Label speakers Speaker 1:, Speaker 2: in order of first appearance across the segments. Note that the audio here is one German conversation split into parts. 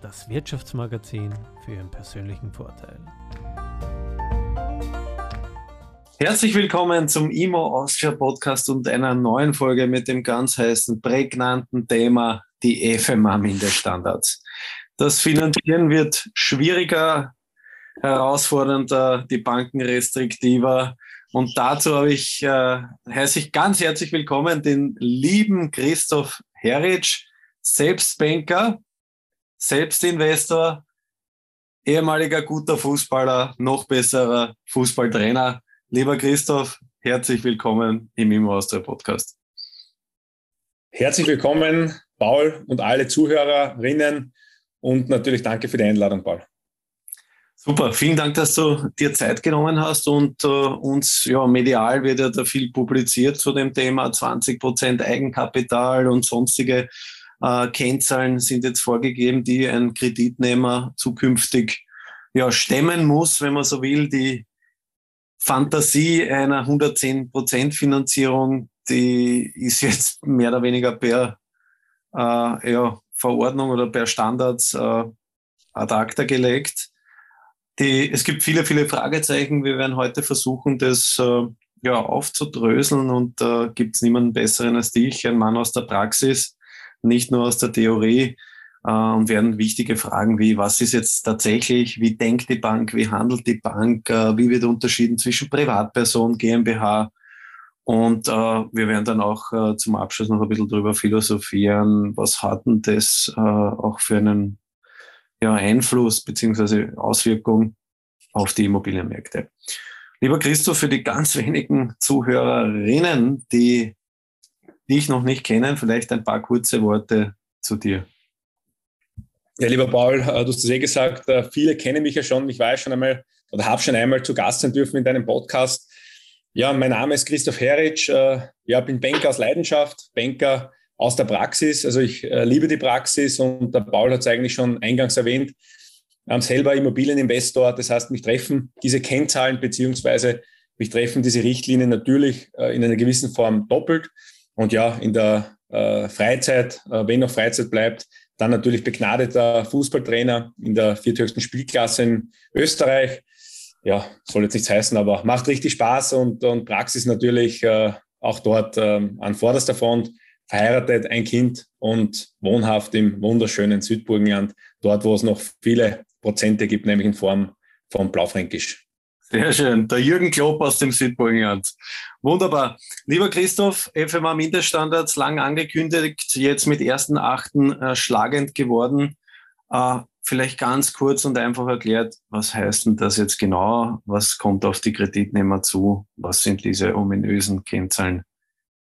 Speaker 1: das Wirtschaftsmagazin für Ihren persönlichen Vorteil.
Speaker 2: Herzlich willkommen zum IMO Austria Podcast und einer neuen Folge mit dem ganz heißen, prägnanten Thema die FMA-Minderstandards. Das Finanzieren wird schwieriger, herausfordernder, die Banken restriktiver. Und dazu habe ich, äh, heiße ich ganz herzlich willkommen den lieben Christoph Heritsch, Selbstbanker, Selbstinvestor, ehemaliger guter Fußballer, noch besserer Fußballtrainer. Lieber Christoph, herzlich willkommen im Immo Austria Podcast.
Speaker 3: Herzlich willkommen, Paul und alle Zuhörerinnen und natürlich danke für die Einladung, Paul.
Speaker 2: Super, vielen Dank, dass du dir Zeit genommen hast und äh, uns, ja, medial wird ja da viel publiziert zu dem Thema 20 Prozent Eigenkapital und sonstige äh, Kennzahlen sind jetzt vorgegeben, die ein Kreditnehmer zukünftig ja, stemmen muss, wenn man so will. Die Fantasie einer 110% Finanzierung, die ist jetzt mehr oder weniger per äh, ja, Verordnung oder per Standards äh, ad acta gelegt. Die, es gibt viele, viele Fragezeichen. Wir werden heute versuchen, das äh, ja, aufzudröseln und da äh, gibt es niemanden besseren als dich, ein Mann aus der Praxis, nicht nur aus der Theorie und werden wichtige Fragen wie, was ist jetzt tatsächlich, wie denkt die Bank, wie handelt die Bank, äh, wie wird unterschieden zwischen Privatperson, GmbH und äh, wir werden dann auch äh, zum Abschluss noch ein bisschen drüber philosophieren, was hat denn das auch für einen Einfluss beziehungsweise Auswirkung auf die Immobilienmärkte. Lieber Christoph, für die ganz wenigen Zuhörerinnen, die dich noch nicht kennen, vielleicht ein paar kurze Worte zu dir.
Speaker 3: Ja, lieber Paul, äh, du hast es eh gesagt, äh, viele kennen mich ja schon. Ich war schon einmal oder habe schon einmal zu Gast sein dürfen in deinem Podcast. Ja, mein Name ist Christoph Heritsch. Äh, ja, bin Banker aus Leidenschaft, Banker aus der Praxis. Also ich liebe die Praxis und der Paul hat es eigentlich schon eingangs erwähnt. Selber Immobilieninvestor, das heißt, mich treffen diese Kennzahlen beziehungsweise mich treffen diese Richtlinien natürlich in einer gewissen Form doppelt. Und ja, in der äh, Freizeit, äh, wenn noch Freizeit bleibt, dann natürlich begnadeter Fußballtrainer in der vierthöchsten Spielklasse in Österreich. Ja, soll jetzt nichts heißen, aber macht richtig Spaß und, und Praxis natürlich äh, auch dort äh, an vorderster Front. Verheiratet, ein Kind und wohnhaft im wunderschönen Südburgenland, dort, wo es noch viele Prozente gibt, nämlich in Form von Blaufränkisch.
Speaker 2: Sehr schön. Der Jürgen Klopp aus dem Südburgenland. Wunderbar. Lieber Christoph, FMA Mindeststandards lang angekündigt, jetzt mit ersten Achten äh, schlagend geworden. Äh, vielleicht ganz kurz und einfach erklärt, was heißt denn das jetzt genau? Was kommt auf die Kreditnehmer zu? Was sind diese ominösen Kennzahlen,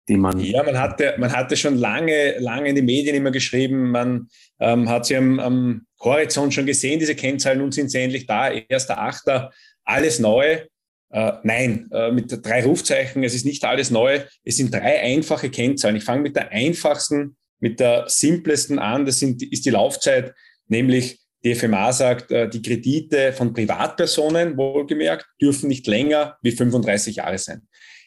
Speaker 2: die man.
Speaker 3: Ja, man hatte, man hatte schon lange, lange in die Medien immer geschrieben, man ähm, hat sie am, am Horizont schon gesehen, diese Kennzahlen, nun sind sie endlich da, erster Achter alles neu. Äh, nein, äh, mit drei Rufzeichen, es ist nicht alles neu. Es sind drei einfache Kennzahlen. Ich fange mit der einfachsten, mit der simplesten an. Das sind, ist die Laufzeit, nämlich die FMA sagt, äh, die Kredite von Privatpersonen, wohlgemerkt, dürfen nicht länger wie 35 Jahre sein.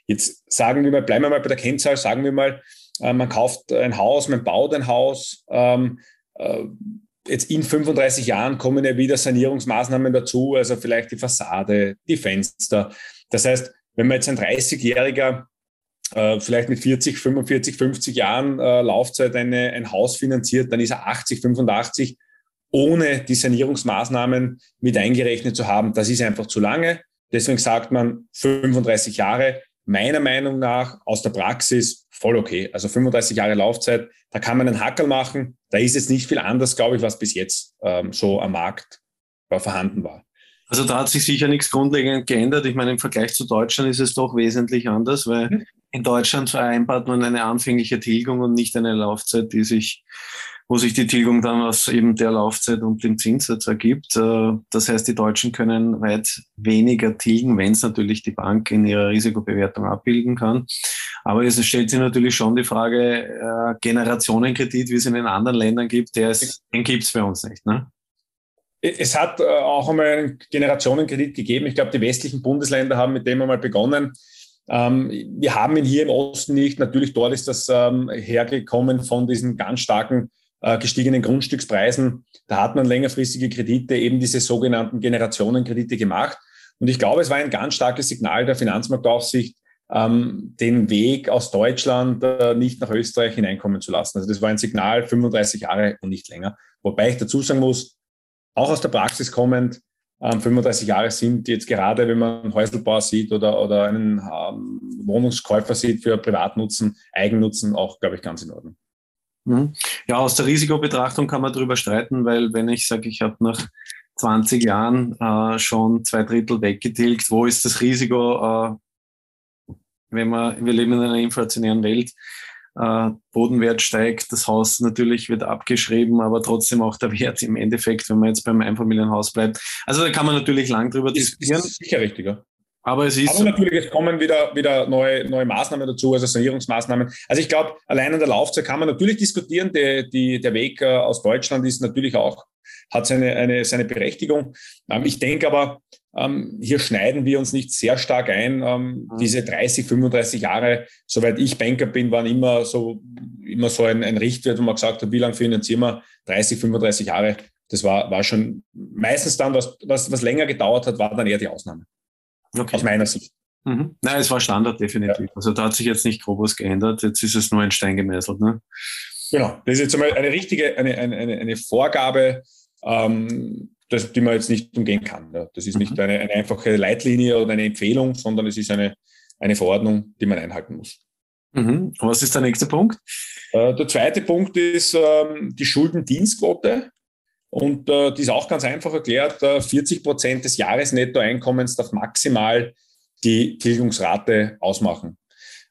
Speaker 3: Jetzt sagen wir mal, bleiben wir mal bei der Kennzahl, sagen wir mal, äh, man kauft ein Haus, man baut ein Haus, ähm, äh, jetzt in 35 Jahren kommen ja wieder Sanierungsmaßnahmen dazu, also vielleicht die Fassade, die Fenster. Das heißt, wenn man jetzt ein 30-Jähriger äh, vielleicht mit 40, 45, 50 Jahren äh, Laufzeit eine, ein Haus finanziert, dann ist er 80, 85, ohne die Sanierungsmaßnahmen mit eingerechnet zu haben. Das ist einfach zu lange. Deswegen sagt man 35 Jahre. Meiner Meinung nach aus der Praxis voll okay. Also 35 Jahre Laufzeit, da kann man einen Hackel machen. Da ist jetzt nicht viel anders, glaube ich, was bis jetzt ähm, so am Markt äh, vorhanden war.
Speaker 2: Also da hat sich sicher nichts grundlegend geändert. Ich meine, im Vergleich zu Deutschland ist es doch wesentlich anders, weil mhm. in Deutschland vereinbart man eine anfängliche Tilgung und nicht eine Laufzeit, die sich wo sich die Tilgung dann aus eben der Laufzeit und dem Zinssatz ergibt. Äh, das heißt, die Deutschen können weit weniger tilgen, wenn es natürlich die Bank in ihrer Risikobewertung abbilden kann. Aber es stellt sich natürlich schon die Frage, äh, Generationenkredit, wie es in den anderen Ländern gibt, der ist, den gibt es für uns nicht. Ne?
Speaker 3: Es hat äh, auch einmal einen Generationenkredit gegeben. Ich glaube, die westlichen Bundesländer haben mit dem einmal begonnen. Ähm, wir haben ihn hier im Osten nicht. Natürlich dort ist das ähm, hergekommen von diesen ganz starken gestiegenen Grundstückspreisen. Da hat man längerfristige Kredite, eben diese sogenannten Generationenkredite gemacht. Und ich glaube, es war ein ganz starkes Signal der Finanzmarktaufsicht, ähm, den Weg aus Deutschland äh, nicht nach Österreich hineinkommen zu lassen. Also das war ein Signal 35 Jahre und nicht länger. Wobei ich dazu sagen muss, auch aus der Praxis kommend, ähm, 35 Jahre sind jetzt gerade, wenn man einen Häuselbauer sieht oder, oder einen ähm, Wohnungskäufer sieht für Privatnutzen, Eigennutzen, auch, glaube ich, ganz in Ordnung.
Speaker 2: Mhm. Ja, aus der Risikobetrachtung kann man darüber streiten, weil wenn ich sage, ich habe nach 20 Jahren äh, schon zwei Drittel weggetilgt, wo ist das Risiko, äh, wenn man, wir leben in einer inflationären Welt, äh, Bodenwert steigt, das Haus natürlich wird abgeschrieben, aber trotzdem auch der Wert im Endeffekt, wenn man jetzt beim Einfamilienhaus bleibt. Also da kann man natürlich lang drüber ist, diskutieren. Ist
Speaker 3: sicher richtiger.
Speaker 2: Aber es ist.
Speaker 3: Aber natürlich, es kommen wieder, wieder neue, neue Maßnahmen dazu, also Sanierungsmaßnahmen. Also ich glaube, allein an der Laufzeit kann man natürlich diskutieren. Die, die, der Weg äh, aus Deutschland ist natürlich auch, hat seine, eine, seine Berechtigung. Ähm, ich denke aber, ähm, hier schneiden wir uns nicht sehr stark ein. Ähm, mhm. Diese 30, 35 Jahre, soweit ich Banker bin, waren immer so, immer so ein, ein Richtwert, wo man gesagt hat, wie lange finanzieren wir? 30, 35 Jahre. Das war, war schon meistens dann, was, was, was länger gedauert hat, war dann eher die Ausnahme. Okay. Aus meiner Sicht.
Speaker 2: Mhm. Nein, es war Standard definitiv. Ja. Also da hat sich jetzt nicht grob was geändert. Jetzt ist es nur ein Stein gemeißelt. Ne?
Speaker 3: Genau. Das ist jetzt einmal eine richtige, eine, eine, eine Vorgabe, ähm, das, die man jetzt nicht umgehen kann. Ja. Das ist mhm. nicht eine, eine, einfache Leitlinie oder eine Empfehlung, sondern es ist eine, eine Verordnung, die man einhalten muss.
Speaker 2: Mhm. Was ist der nächste Punkt?
Speaker 3: Äh, der zweite Punkt ist ähm, die Schuldendienstquote. Und äh, die ist auch ganz einfach erklärt. Äh, 40 Prozent des Jahresnettoeinkommens darf maximal die Tilgungsrate ausmachen.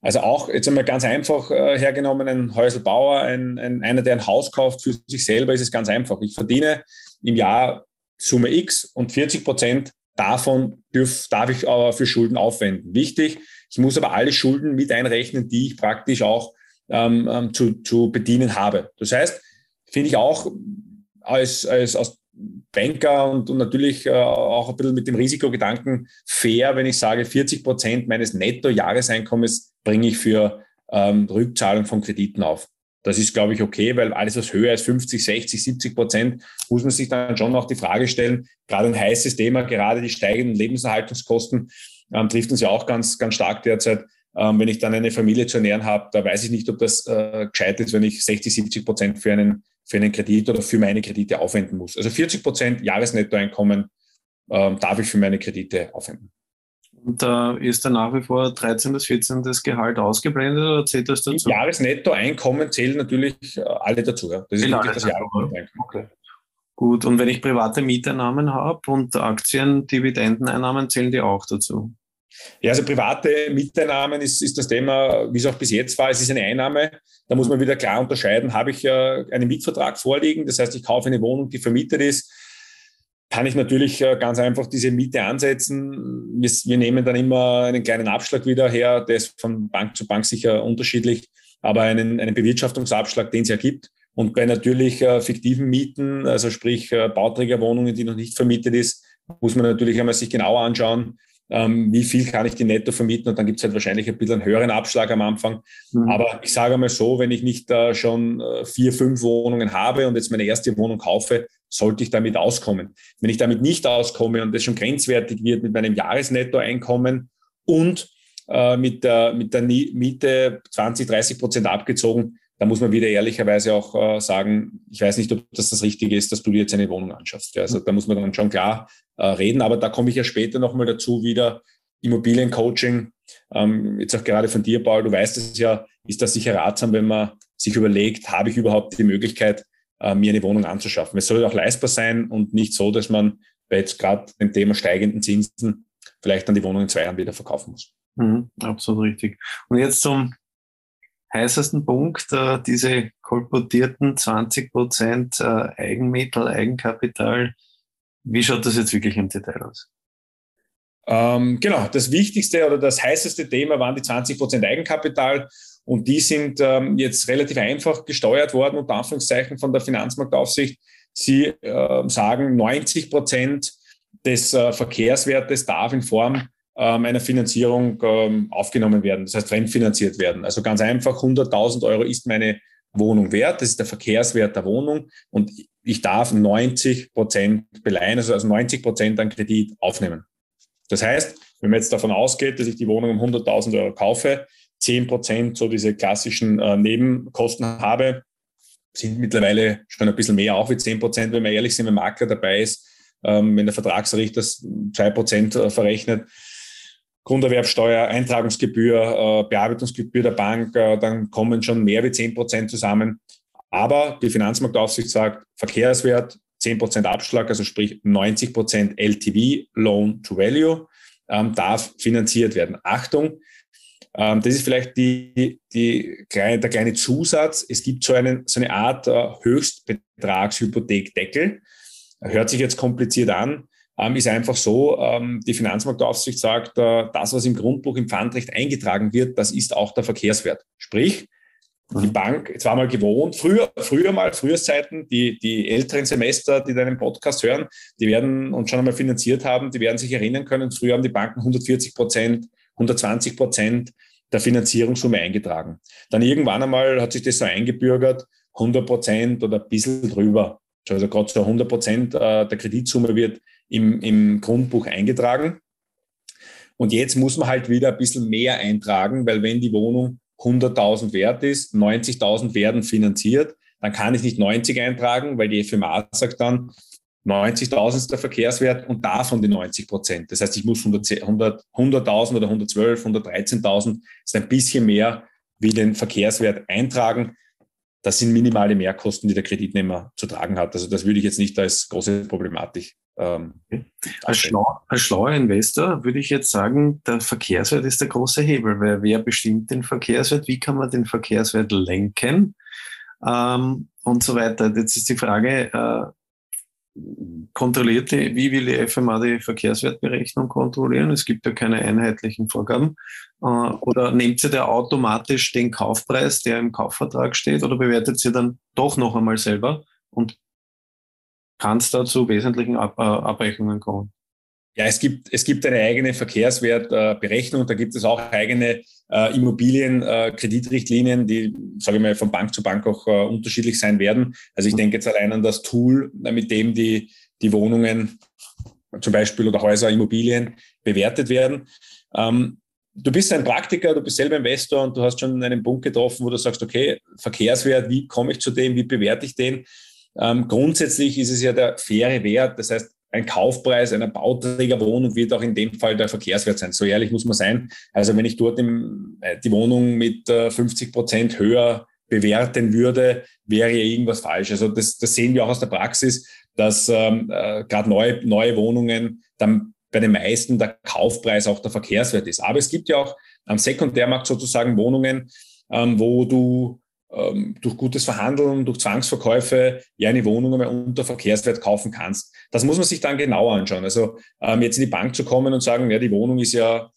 Speaker 3: Also auch jetzt einmal ganz einfach äh, hergenommen, ein Häuselbauer, ein, ein, einer, der ein Haus kauft für sich selber, ist es ganz einfach. Ich verdiene im Jahr Summe X und 40 Prozent davon dürf, darf ich aber für Schulden aufwenden. Wichtig, ich muss aber alle Schulden mit einrechnen, die ich praktisch auch ähm, ähm zu, zu bedienen habe. Das heißt, finde ich auch als, als, als Banker und, und natürlich äh, auch ein bisschen mit dem Risikogedanken fair, wenn ich sage, 40 Prozent meines Netto-Jahreseinkommens bringe ich für ähm, Rückzahlung von Krediten auf. Das ist, glaube ich, okay, weil alles, was höher ist, 50, 60, 70 Prozent, muss man sich dann schon auch die Frage stellen, gerade ein heißes Thema, gerade die steigenden Lebenserhaltungskosten ähm, trifft uns ja auch ganz, ganz stark derzeit. Ähm, wenn ich dann eine Familie zu ernähren habe, da weiß ich nicht, ob das äh, gescheit ist, wenn ich 60, 70 Prozent für einen für einen Kredit oder für meine Kredite aufwenden muss. Also 40 Prozent Jahresnettoeinkommen ähm, darf ich für meine Kredite aufwenden.
Speaker 2: Und da äh, ist dann nach wie vor 13. bis 14. Gehalt ausgeblendet oder zählt das dazu?
Speaker 3: Jahresnettoeinkommen zählen natürlich äh, alle dazu. Ja.
Speaker 2: Das ist wirklich das Jahresnettoeinkommen. Okay. Gut, und wenn ich private Mieteinnahmen habe und Aktien, Dividendeneinnahmen, zählen die auch dazu?
Speaker 3: Ja, also private Mieteinnahmen ist, ist das Thema, wie es auch bis jetzt war. Es ist eine Einnahme. Da muss man wieder klar unterscheiden. Habe ich äh, einen Mietvertrag vorliegen? Das heißt, ich kaufe eine Wohnung, die vermietet ist. Kann ich natürlich äh, ganz einfach diese Miete ansetzen. Wir, wir, nehmen dann immer einen kleinen Abschlag wieder her. Der ist von Bank zu Bank sicher unterschiedlich, aber einen, einen Bewirtschaftungsabschlag, den es ja gibt. Und bei natürlich äh, fiktiven Mieten, also sprich äh, Bauträgerwohnungen, die noch nicht vermietet ist, muss man natürlich einmal sich genauer anschauen, ähm, wie viel kann ich die netto vermieten und dann gibt es halt wahrscheinlich ein bisschen einen höheren Abschlag am Anfang. Mhm. Aber ich sage mal so, wenn ich nicht äh, schon äh, vier, fünf Wohnungen habe und jetzt meine erste Wohnung kaufe, sollte ich damit auskommen. Wenn ich damit nicht auskomme und das schon grenzwertig wird mit meinem Jahresnettoeinkommen und äh, mit, der, mit der Miete 20, 30 Prozent abgezogen, da muss man wieder ehrlicherweise auch äh, sagen, ich weiß nicht, ob das das Richtige ist, dass du dir jetzt eine Wohnung anschaffst. Ja, also da muss man dann schon klar äh, reden, aber da komme ich ja später nochmal dazu wieder. Immobiliencoaching, ähm, jetzt auch gerade von dir, Paul, du weißt es ja, ist das sicher ratsam, wenn man sich überlegt, habe ich überhaupt die Möglichkeit, äh, mir eine Wohnung anzuschaffen. Es soll auch leistbar sein und nicht so, dass man bei jetzt gerade dem Thema steigenden Zinsen vielleicht dann die Wohnung in zwei Jahren wieder verkaufen muss.
Speaker 2: Mhm, absolut richtig. Und jetzt zum heißesten Punkt, äh, diese kolportierten 20 Prozent äh, Eigenmittel, Eigenkapital. Wie schaut das jetzt wirklich im Detail aus?
Speaker 3: Ähm, genau, das wichtigste oder das heißeste Thema waren die 20 Prozent Eigenkapital. Und die sind ähm, jetzt relativ einfach gesteuert worden, unter Anführungszeichen von der Finanzmarktaufsicht. Sie äh, sagen, 90 Prozent des äh, Verkehrswertes darf in Form einer Finanzierung ähm, aufgenommen werden, das heißt fremdfinanziert werden. Also ganz einfach, 100.000 Euro ist meine Wohnung wert, das ist der Verkehrswert der Wohnung und ich darf 90 Prozent beleihen, also 90 Prozent an Kredit aufnehmen. Das heißt, wenn man jetzt davon ausgeht, dass ich die Wohnung um 100.000 Euro kaufe, 10 Prozent so diese klassischen äh, Nebenkosten habe, sind mittlerweile schon ein bisschen mehr, auch wie 10 Prozent, wenn man ehrlich sind, wenn Makler dabei ist, ähm, wenn der Vertragsrichter 2 Prozent äh, verrechnet, Grunderwerbsteuer, Eintragungsgebühr, äh, Bearbeitungsgebühr der Bank, äh, dann kommen schon mehr wie 10 Prozent zusammen. Aber die Finanzmarktaufsicht sagt, Verkehrswert, 10 Prozent Abschlag, also sprich 90 Prozent LTV, Loan to Value, ähm, darf finanziert werden. Achtung, ähm, das ist vielleicht die, die kleine, der kleine Zusatz. Es gibt so, einen, so eine Art äh, Höchstbetragshypothekdeckel. Hört sich jetzt kompliziert an ähm, ist einfach so, ähm, die Finanzmarktaufsicht sagt, äh, das, was im Grundbuch im Pfandrecht eingetragen wird, das ist auch der Verkehrswert. Sprich, die mhm. Bank, jetzt war mal gewohnt, früher, früher mal, Frühjahrszeiten, die, die älteren Semester, die deinen Podcast hören, die werden und schon einmal finanziert haben, die werden sich erinnern können, früher haben die Banken 140 Prozent, 120 Prozent der Finanzierungssumme eingetragen. Dann irgendwann einmal hat sich das so eingebürgert, 100 Prozent oder ein bisschen drüber. Also gerade so 100 Prozent äh, der Kreditsumme wird im, im Grundbuch eingetragen. Und jetzt muss man halt wieder ein bisschen mehr eintragen, weil wenn die Wohnung 100.000 wert ist, 90.000 werden finanziert, dann kann ich nicht 90 eintragen, weil die FMA sagt dann, 90.000 ist der Verkehrswert und davon die 90 Prozent. Das heißt, ich muss 100.000 100, 100 oder 112, 113.000 ist ein bisschen mehr wie den Verkehrswert eintragen das sind minimale Mehrkosten, die der Kreditnehmer zu tragen hat. Also das würde ich jetzt nicht als große Problematik. Ähm,
Speaker 2: als, schlau, als schlauer Investor würde ich jetzt sagen, der Verkehrswert ist der große Hebel, weil wer bestimmt den Verkehrswert, wie kann man den Verkehrswert lenken ähm, und so weiter. Jetzt ist die Frage, äh, kontrolliert die, wie will die FMA die Verkehrswertberechnung kontrollieren? Es gibt ja keine einheitlichen Vorgaben. Äh, oder nimmt sie da automatisch den Kaufpreis, der im Kaufvertrag steht, oder bewertet sie dann doch noch einmal selber und kann es da zu wesentlichen Ab äh, Abweichungen kommen?
Speaker 3: Ja, es gibt, es gibt eine eigene Verkehrswertberechnung, da gibt es auch eigene äh, Immobilienkreditrichtlinien, äh, die, sage ich mal, von Bank zu Bank auch äh, unterschiedlich sein werden. Also ich denke jetzt allein an das Tool, äh, mit dem die, die Wohnungen zum Beispiel oder Häuser, Immobilien bewertet werden. Ähm, du bist ein Praktiker, du bist selber Investor und du hast schon einen Punkt getroffen, wo du sagst, okay, Verkehrswert, wie komme ich zu dem, wie bewerte ich den? Ähm, grundsätzlich ist es ja der faire Wert. Das heißt, ein Kaufpreis einer Bauträgerwohnung wird auch in dem Fall der Verkehrswert sein. So ehrlich muss man sein. Also wenn ich dort im, äh, die Wohnung mit 50 äh, Prozent höher bewerten würde, wäre ja irgendwas falsch. Also das, das sehen wir auch aus der Praxis, dass ähm, äh, gerade neue, neue Wohnungen dann bei den meisten der Kaufpreis auch der Verkehrswert ist. Aber es gibt ja auch am Sekundärmarkt sozusagen Wohnungen, ähm, wo du ähm, durch gutes Verhandeln, durch Zwangsverkäufe ja eine Wohnung einmal unter Verkehrswert kaufen kannst. Das muss man sich dann genau anschauen. Also ähm, jetzt in die Bank zu kommen und sagen, ja, die Wohnung ist ja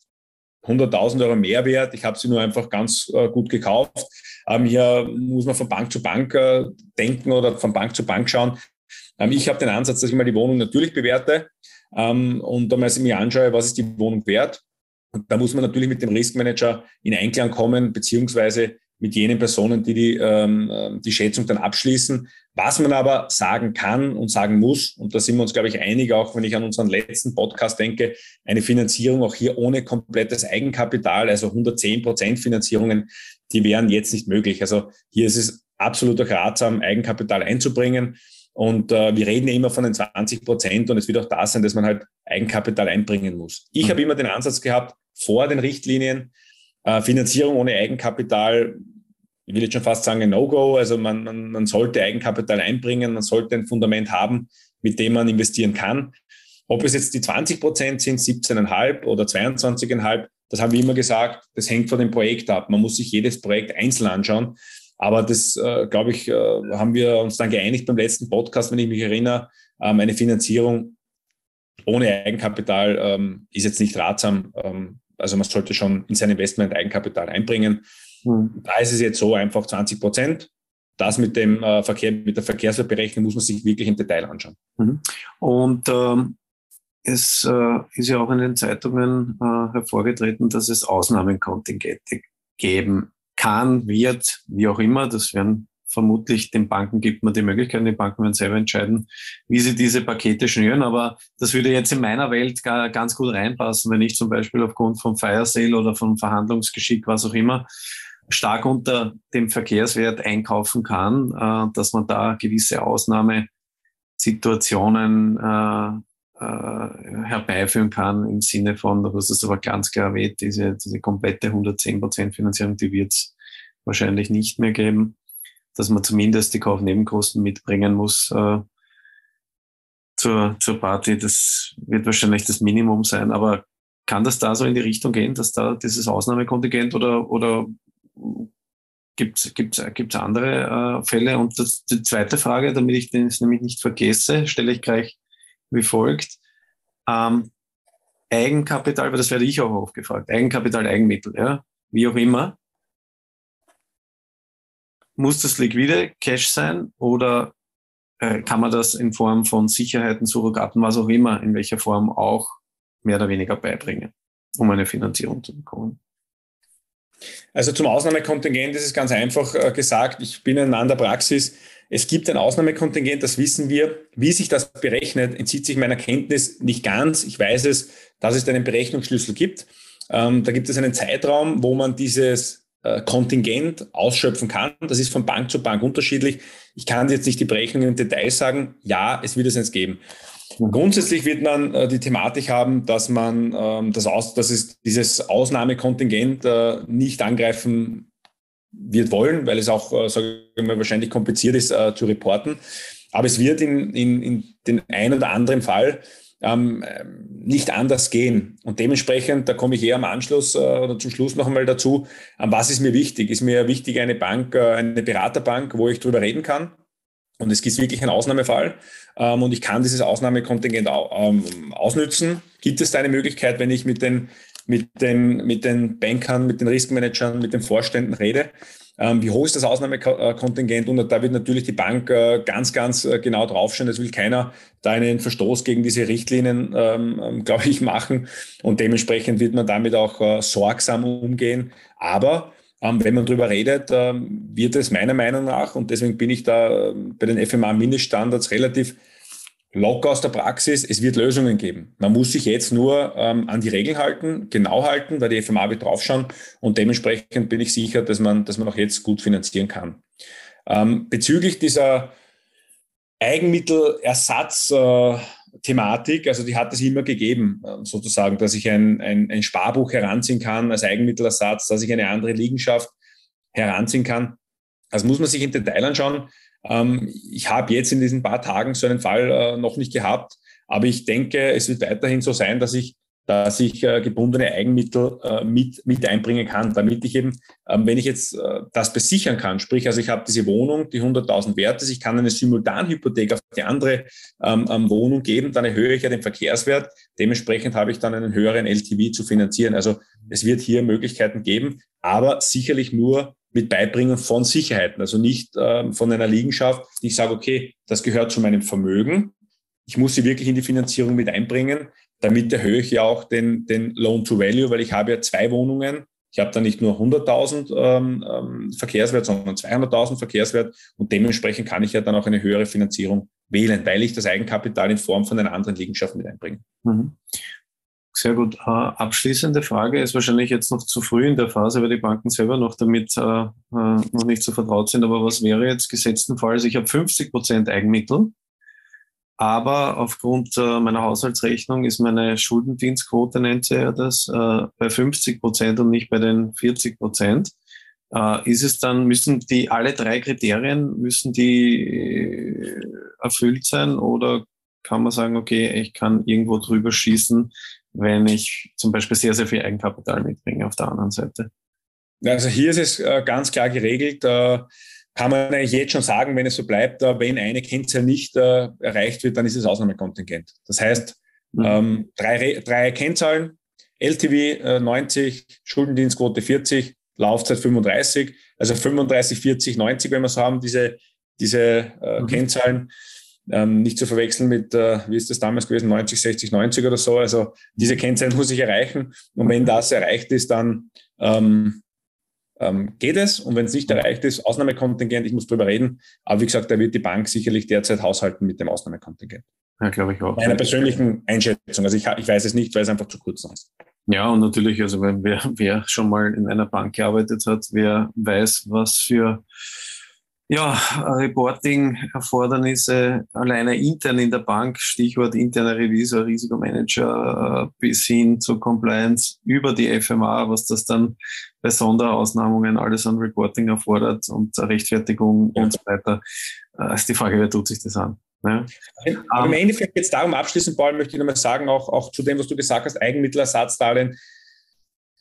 Speaker 3: 100.000 Euro mehr wert, ich habe sie nur einfach ganz äh, gut gekauft. Ähm, hier muss man von Bank zu Bank äh, denken oder von Bank zu Bank schauen. Ähm, ich habe den Ansatz, dass ich mal die Wohnung natürlich bewerte ähm, und dann mal mir anschaue, was ist die Wohnung wert. Und da muss man natürlich mit dem Riskmanager in Einklang kommen, beziehungsweise mit jenen Personen, die die, ähm, ähm, die Schätzung dann abschließen. Was man aber sagen kann und sagen muss, und da sind wir uns, glaube ich, einig, auch wenn ich an unseren letzten Podcast denke, eine Finanzierung auch hier ohne komplettes Eigenkapital, also 110 Prozent Finanzierungen, die wären jetzt nicht möglich. Also hier ist es absolut auch ratsam, Eigenkapital einzubringen. Und äh, wir reden ja immer von den 20 Prozent und es wird auch da sein, dass man halt Eigenkapital einbringen muss. Ich mhm. habe immer den Ansatz gehabt, vor den Richtlinien, äh, Finanzierung ohne Eigenkapital, ich will jetzt schon fast sagen, ein No-Go. Also man, man, man sollte Eigenkapital einbringen, man sollte ein Fundament haben, mit dem man investieren kann. Ob es jetzt die 20 Prozent sind, 17,5 oder 22,5, das haben wir immer gesagt, das hängt von dem Projekt ab. Man muss sich jedes Projekt einzeln anschauen. Aber das, äh, glaube ich, äh, haben wir uns dann geeinigt beim letzten Podcast, wenn ich mich erinnere. Ähm, eine Finanzierung ohne Eigenkapital ähm, ist jetzt nicht ratsam. Ähm, also man sollte schon in sein Investment Eigenkapital einbringen. Mhm. Da ist es jetzt so einfach 20 Prozent. Das mit dem äh, Verkehr, mit der Verkehrswertberechnung muss man sich wirklich im Detail anschauen.
Speaker 2: Mhm. Und ähm, es äh, ist ja auch in den Zeitungen äh, hervorgetreten, dass es Ausnahmekontingente geben kann, wird, wie auch immer. Das werden vermutlich den Banken gibt man die Möglichkeit, die Banken werden selber entscheiden, wie sie diese Pakete schnüren. Aber das würde jetzt in meiner Welt gar, ganz gut reinpassen, wenn ich zum Beispiel aufgrund vom Fire Sale oder vom Verhandlungsgeschick, was auch immer, stark unter dem Verkehrswert einkaufen kann, äh, dass man da gewisse Ausnahmesituationen äh, äh, herbeiführen kann im Sinne von, du hast es aber ganz klar erwähnt, diese, diese komplette 110% Finanzierung, die wird wahrscheinlich nicht mehr geben dass man zumindest die Kaufnebenkosten mitbringen muss äh, zur, zur Party. Das wird wahrscheinlich das Minimum sein. Aber kann das da so in die Richtung gehen, dass da dieses Ausnahmekontingent oder, oder gibt es gibt's, gibt's andere äh, Fälle? Und das, die zweite Frage, damit ich das nämlich nicht vergesse, stelle ich gleich wie folgt. Ähm, Eigenkapital, weil das werde ich auch oft gefragt. Eigenkapital, Eigenmittel, ja, wie auch immer. Muss das liquide Cash sein oder äh, kann man das in Form von Sicherheiten, Surrogaten, was auch immer, in welcher Form auch mehr oder weniger beibringen, um eine Finanzierung zu bekommen?
Speaker 3: Also zum Ausnahmekontingent ist es ganz einfach äh, gesagt. Ich bin ein Mann der Praxis. Es gibt ein Ausnahmekontingent, das wissen wir. Wie sich das berechnet, entzieht sich meiner Kenntnis nicht ganz. Ich weiß es, dass es einen Berechnungsschlüssel gibt. Ähm, da gibt es einen Zeitraum, wo man dieses Kontingent ausschöpfen kann. Das ist von Bank zu Bank unterschiedlich. Ich kann jetzt nicht die Berechnungen im Detail sagen. Ja, es wird es jetzt geben. Grundsätzlich wird man äh, die Thematik haben, dass man ähm, das aus, dass es dieses Ausnahmekontingent äh, nicht angreifen wird wollen, weil es auch, äh, sagen wir, wahrscheinlich kompliziert ist äh, zu reporten. Aber es wird in, in, in den ein oder anderen Fall ähm, nicht anders gehen. Und dementsprechend, da komme ich eher am Anschluss äh, oder zum Schluss noch einmal dazu, ähm, was ist mir wichtig? Ist mir wichtig eine Bank, äh, eine Beraterbank, wo ich drüber reden kann? Und es gibt wirklich einen Ausnahmefall ähm, und ich kann dieses Ausnahmekontingent au, ähm, ausnützen. Gibt es da eine Möglichkeit, wenn ich mit den, mit den, mit den Bankern, mit den Riskmanagern, mit den Vorständen rede, wie hoch ist das Ausnahmekontingent? Und da wird natürlich die Bank äh, ganz, ganz äh, genau draufschauen. Es will keiner da einen Verstoß gegen diese Richtlinien, ähm, ähm, glaube ich, machen. Und dementsprechend wird man damit auch äh, sorgsam umgehen. Aber wenn man darüber redet, wird es meiner Meinung nach, und deswegen bin ich da bei den FMA-Mindeststandards relativ locker aus der Praxis, es wird Lösungen geben. Man muss sich jetzt nur ähm, an die Regeln halten, genau halten, weil die FMA wird draufschauen und dementsprechend bin ich sicher, dass man, dass man auch jetzt gut finanzieren kann. Ähm, bezüglich dieser Eigenmittelersatz, äh, also die hat es immer gegeben, äh, sozusagen, dass ich ein, ein, ein Sparbuch heranziehen kann als Eigenmittelersatz, dass ich eine andere Liegenschaft heranziehen kann. Das muss man sich im Detail anschauen. Ähm, ich habe jetzt in diesen paar Tagen so einen Fall äh, noch nicht gehabt, aber ich denke, es wird weiterhin so sein, dass ich dass ich äh, gebundene Eigenmittel äh, mit, mit einbringen kann, damit ich eben, ähm, wenn ich jetzt äh, das besichern kann, sprich, also ich habe diese Wohnung, die 100.000 wert ist, ich kann eine Simultanhypothek auf die andere ähm, ähm, Wohnung geben, dann erhöhe ich ja den Verkehrswert, dementsprechend habe ich dann einen höheren LTV zu finanzieren. Also es wird hier Möglichkeiten geben, aber sicherlich nur mit Beibringen von Sicherheiten, also nicht ähm, von einer Liegenschaft, ich sage, okay, das gehört zu meinem Vermögen. Ich muss sie wirklich in die Finanzierung mit einbringen. Damit erhöhe ich ja auch den, den Loan to Value, weil ich habe ja zwei Wohnungen. Ich habe da nicht nur 100.000 ähm, ähm, Verkehrswert, sondern 200.000 Verkehrswert und dementsprechend kann ich ja dann auch eine höhere Finanzierung wählen, weil ich das Eigenkapital in Form von einer anderen Liegenschaft mit einbringe. Mhm.
Speaker 2: Sehr gut. Äh, abschließende Frage ist wahrscheinlich jetzt noch zu früh in der Phase, weil die Banken selber noch damit äh, äh noch nicht so vertraut sind. Aber was wäre jetzt gesetztenfalls? Ich habe 50 Prozent Eigenmittel, aber aufgrund äh, meiner Haushaltsrechnung ist meine Schuldendienstquote, nennt sie ja das, äh, bei 50 Prozent und nicht bei den 40 Prozent. Äh, ist es dann, müssen die alle drei Kriterien, müssen die erfüllt sein oder kann man sagen, okay, ich kann irgendwo drüber schießen, wenn ich zum Beispiel sehr, sehr viel Eigenkapital mitbringe auf der anderen Seite?
Speaker 3: Also hier ist es äh, ganz klar geregelt. Äh, kann man eigentlich jetzt schon sagen, wenn es so bleibt, äh, wenn eine Kennzahl nicht erreicht wird, dann ist es Ausnahmekontingent. Das heißt, mhm. ähm, drei, drei Kennzahlen, LTV 90, Schuldendienstquote 40, Laufzeit 35, also 35, 40, 90, wenn wir so haben, diese, diese äh, mhm. Kennzahlen. Ähm, nicht zu verwechseln mit, äh, wie ist das damals gewesen, 90, 60, 90 oder so. Also diese Kennzahlen muss ich erreichen. Und wenn das erreicht ist, dann ähm, ähm, geht es. Und wenn es nicht erreicht ist, Ausnahmekontingent, ich muss drüber reden. Aber wie gesagt, da wird die Bank sicherlich derzeit haushalten mit dem Ausnahmekontingent.
Speaker 2: Ja, glaube ich auch.
Speaker 3: Meiner persönlichen Einschätzung. Also ich, ich weiß es nicht, weil es einfach zu kurz ist.
Speaker 2: Ja, und natürlich, also wenn wer, wer schon mal in einer Bank gearbeitet hat, wer weiß, was für ja, Reporting-Erfordernisse alleine intern in der Bank, Stichwort interner Revisor, Risikomanager, äh, bis hin zu Compliance über die FMA, was das dann bei Sonderausnahmungen alles an Reporting erfordert und Rechtfertigung ja. und so weiter. Äh, ist die Frage, wer tut sich das an?
Speaker 3: Ja. Aber im ähm, Endeffekt geht es darum, abschließend, Paul, möchte ich nochmal sagen, auch, auch zu dem, was du gesagt hast, Eigenmittelersatzdarlehen.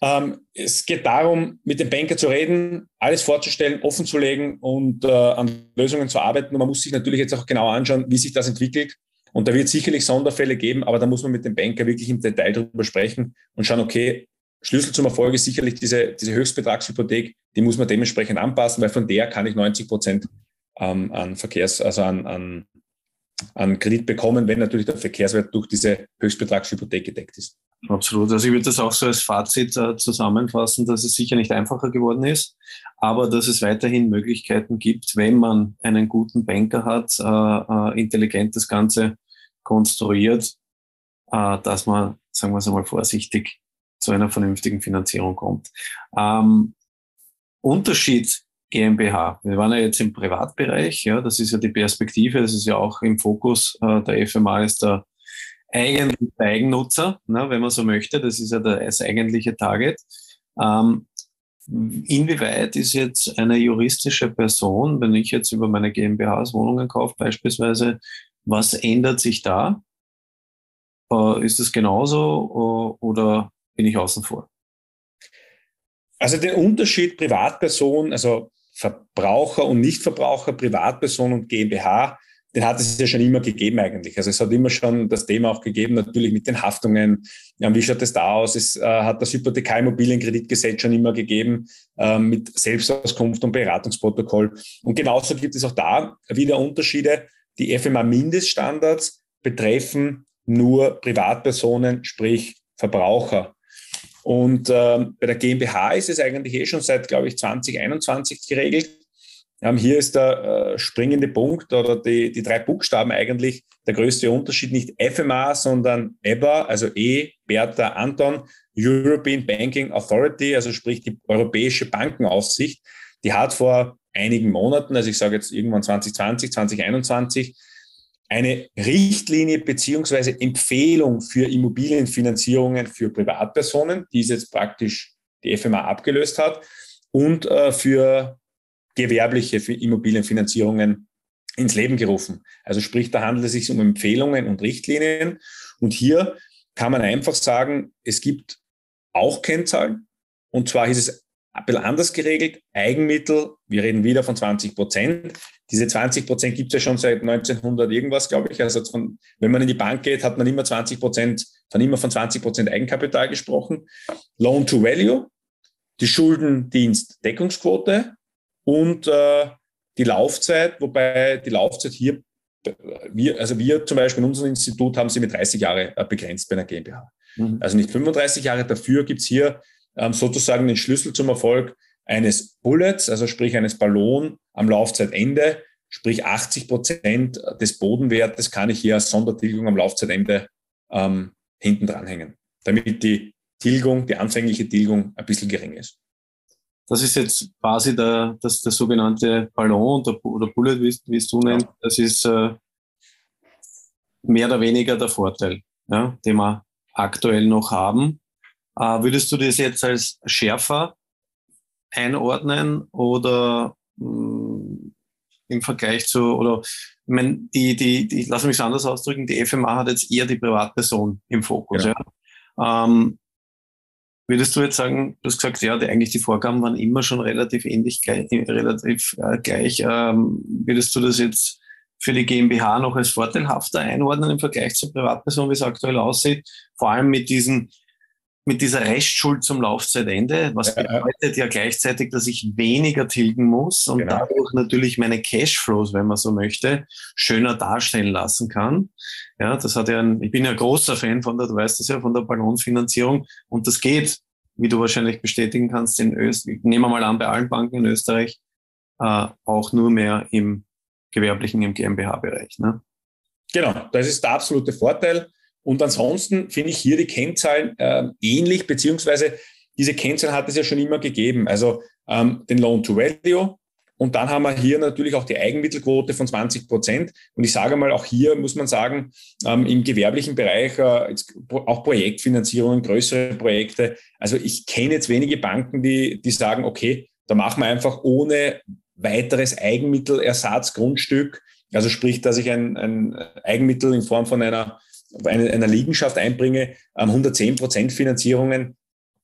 Speaker 3: Ähm, es geht darum, mit dem Banker zu reden, alles vorzustellen, offen zu legen und äh, an Lösungen zu arbeiten. Und man muss sich natürlich jetzt auch genau anschauen, wie sich das entwickelt. Und da wird sicherlich Sonderfälle geben, aber da muss man mit dem Banker wirklich im Detail darüber sprechen und schauen, okay, Schlüssel zum Erfolg ist sicherlich diese, diese Höchstbetragshypothek, die muss man dementsprechend anpassen, weil von der kann ich 90 Prozent ähm, an Verkehrs-, also an, an an Kredit bekommen, wenn natürlich der Verkehrswert durch diese Höchstbetragshypothek gedeckt ist.
Speaker 2: Absolut. Also ich würde das auch so als Fazit äh, zusammenfassen, dass es sicher nicht einfacher geworden ist, aber dass es weiterhin Möglichkeiten gibt, wenn man einen guten Banker hat, äh, äh, intelligent das Ganze konstruiert, äh, dass man, sagen wir es einmal vorsichtig, zu einer vernünftigen Finanzierung kommt. Ähm, Unterschied GmbH. Wir waren ja jetzt im Privatbereich, ja, das ist ja die Perspektive, das ist ja auch im Fokus äh, der FMA ist der eigentliche Eigennutzer, ne, wenn man so möchte, das ist ja der, das eigentliche Target. Ähm, inwieweit ist jetzt eine juristische Person, wenn ich jetzt über meine GmbHs Wohnungen kaufe beispielsweise, was ändert sich da? Äh, ist das genauso äh, oder bin ich außen vor?
Speaker 3: Also den Unterschied Privatperson, also Verbraucher und Nichtverbraucher, Privatperson und GmbH, den hat es ja schon immer gegeben eigentlich. Also es hat immer schon das Thema auch gegeben, natürlich mit den Haftungen. Ja, wie schaut es da aus? Es äh, hat das Hypothekarimmobilienkreditgesetz schon immer gegeben äh, mit Selbstauskunft und Beratungsprotokoll. Und genauso gibt es auch da wieder Unterschiede. Die FMA-Mindeststandards betreffen nur Privatpersonen, sprich Verbraucher. Und äh, bei der GmbH ist es eigentlich eh schon seit, glaube ich, 2021 geregelt. Ähm, hier ist der äh, springende Punkt oder die, die drei Buchstaben eigentlich der größte Unterschied. Nicht FMA, sondern EBA, also E, Bertha, Anton, European Banking Authority, also sprich die Europäische Bankenaufsicht. Die hat vor einigen Monaten, also ich sage jetzt irgendwann 2020, 2021, eine Richtlinie beziehungsweise Empfehlung für Immobilienfinanzierungen für Privatpersonen, die es jetzt praktisch die FMA abgelöst hat, und äh, für gewerbliche Immobilienfinanzierungen ins Leben gerufen. Also sprich, da handelt es sich um Empfehlungen und Richtlinien. Und hier kann man einfach sagen, es gibt auch Kennzahlen. Und zwar ist es ein bisschen anders geregelt. Eigenmittel, wir reden wieder von 20 Prozent. Diese 20 Prozent gibt es ja schon seit 1900 irgendwas, glaube ich. Also von, wenn man in die Bank geht, hat man immer 20 Prozent, dann immer von 20 Prozent Eigenkapital gesprochen. Loan to Value, die Schuldendienstdeckungsquote und äh, die Laufzeit, wobei die Laufzeit hier, wir, also wir zum Beispiel in unserem Institut haben sie mit 30 Jahre äh, begrenzt bei einer GmbH. Mhm. Also nicht 35 Jahre, dafür gibt es hier sozusagen den Schlüssel zum Erfolg eines Bullets, also sprich eines Ballon am Laufzeitende, sprich 80 Prozent des Bodenwertes kann ich hier als Sondertilgung am Laufzeitende ähm, hinten dranhängen, damit die Tilgung, die anfängliche Tilgung ein bisschen gering ist.
Speaker 2: Das ist jetzt quasi der, das, der sogenannte Ballon oder, oder Bullet, wie, wie es du nennst. Das ist äh, mehr oder weniger der Vorteil, ja, den wir aktuell noch haben. Äh, würdest du das jetzt als schärfer einordnen oder mh, mm, im Vergleich zu, oder ich meine, die, die, die, lass mich es anders ausdrücken, die FMA hat jetzt eher die Privatperson im Fokus. Ja. ja. Ähm, würdest du jetzt sagen, du hast gesagt, ja, die, eigentlich die Vorgaben waren immer schon relativ ähnlich, gleich, relativ äh, gleich. Ähm, würdest du das jetzt für die GmbH noch als vorteilhafter einordnen im Vergleich zur Privatperson, wie es aktuell aussieht? Vor allem mit diesen mit dieser Restschuld zum Laufzeitende, was bedeutet ja gleichzeitig, dass ich weniger tilgen muss und genau. dadurch natürlich meine Cashflows, wenn man so möchte, schöner darstellen lassen kann. Ja, das hat ja ein, ich bin ja großer Fan von der, du weißt das ja, von der Ballonfinanzierung und das geht, wie du wahrscheinlich bestätigen kannst, in Österreich, nehmen wir mal an, bei allen Banken in Österreich, äh, auch nur mehr im gewerblichen, im GmbH-Bereich. Ne?
Speaker 3: Genau, das ist der absolute Vorteil. Und ansonsten finde ich hier die Kennzahlen äh, ähnlich, beziehungsweise diese Kennzahlen hat es ja schon immer gegeben. Also ähm, den Loan to Value. Und dann haben wir hier natürlich auch die Eigenmittelquote von 20 Prozent. Und ich sage mal, auch hier muss man sagen, ähm, im gewerblichen Bereich äh, auch Projektfinanzierungen, größere Projekte. Also ich kenne jetzt wenige Banken, die, die sagen, okay, da machen wir einfach ohne weiteres Eigenmittelersatzgrundstück, also sprich, dass ich ein, ein Eigenmittel in Form von einer einer, einer Liegenschaft einbringe, 110 Prozent Finanzierungen.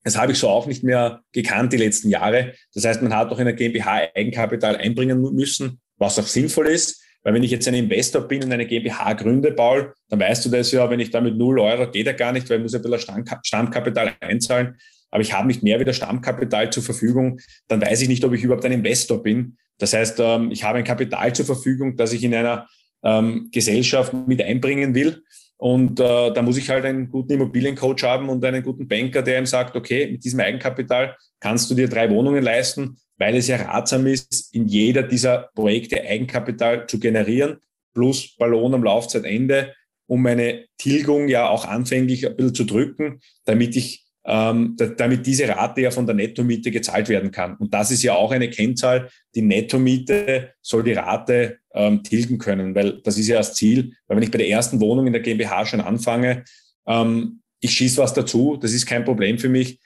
Speaker 3: Das habe ich so auch nicht mehr gekannt die letzten Jahre. Das heißt, man hat auch in der GmbH Eigenkapital einbringen müssen, was auch sinnvoll ist. Weil wenn ich jetzt ein Investor bin und eine GmbH gründe, Paul, dann weißt du das ja, wenn ich da mit 0 Euro, geht ja gar nicht, weil ich muss ein bisschen Stammkapital einzahlen. Aber ich habe nicht mehr wieder Stammkapital zur Verfügung, dann weiß ich nicht, ob ich überhaupt ein Investor bin. Das heißt, ähm, ich habe ein Kapital zur Verfügung, das ich in einer ähm, Gesellschaft mit einbringen will. Und äh, da muss ich halt einen guten Immobiliencoach haben und einen guten Banker, der ihm sagt, okay, mit diesem Eigenkapital kannst du dir drei Wohnungen leisten, weil es ja ratsam ist, in jeder dieser Projekte Eigenkapital zu generieren, plus Ballon am Laufzeitende, um meine Tilgung ja auch anfänglich ein bisschen zu drücken, damit ich ähm, damit diese Rate ja von der Nettomiete gezahlt werden kann. Und das ist ja auch eine Kennzahl. Die Nettomiete soll die Rate ähm, tilgen können, weil das ist ja das Ziel. Weil wenn ich bei der ersten Wohnung in der GmbH schon anfange, ähm, ich schieße was dazu, das ist kein Problem für mich,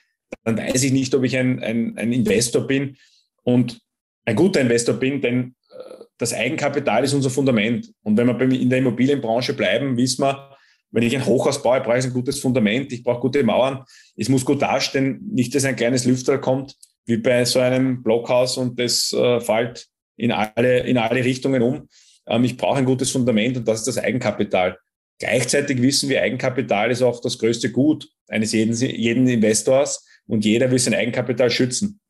Speaker 3: dann weiß ich nicht, ob ich ein, ein, ein Investor bin und ein guter Investor bin, denn äh, das Eigenkapital ist unser Fundament. Und wenn wir in der Immobilienbranche bleiben, wissen wir, wenn ich ein Hochhaus baue, brauche ich ein gutes Fundament, ich brauche gute Mauern. Es muss gut dastehen, nicht, dass ein kleines Lüfter kommt, wie bei so einem Blockhaus und das äh, fällt in alle, in alle Richtungen um. Ähm, ich brauche ein gutes Fundament und das ist das Eigenkapital. Gleichzeitig wissen wir, Eigenkapital ist auch das größte Gut eines jeden, jeden Investors und jeder will sein Eigenkapital schützen.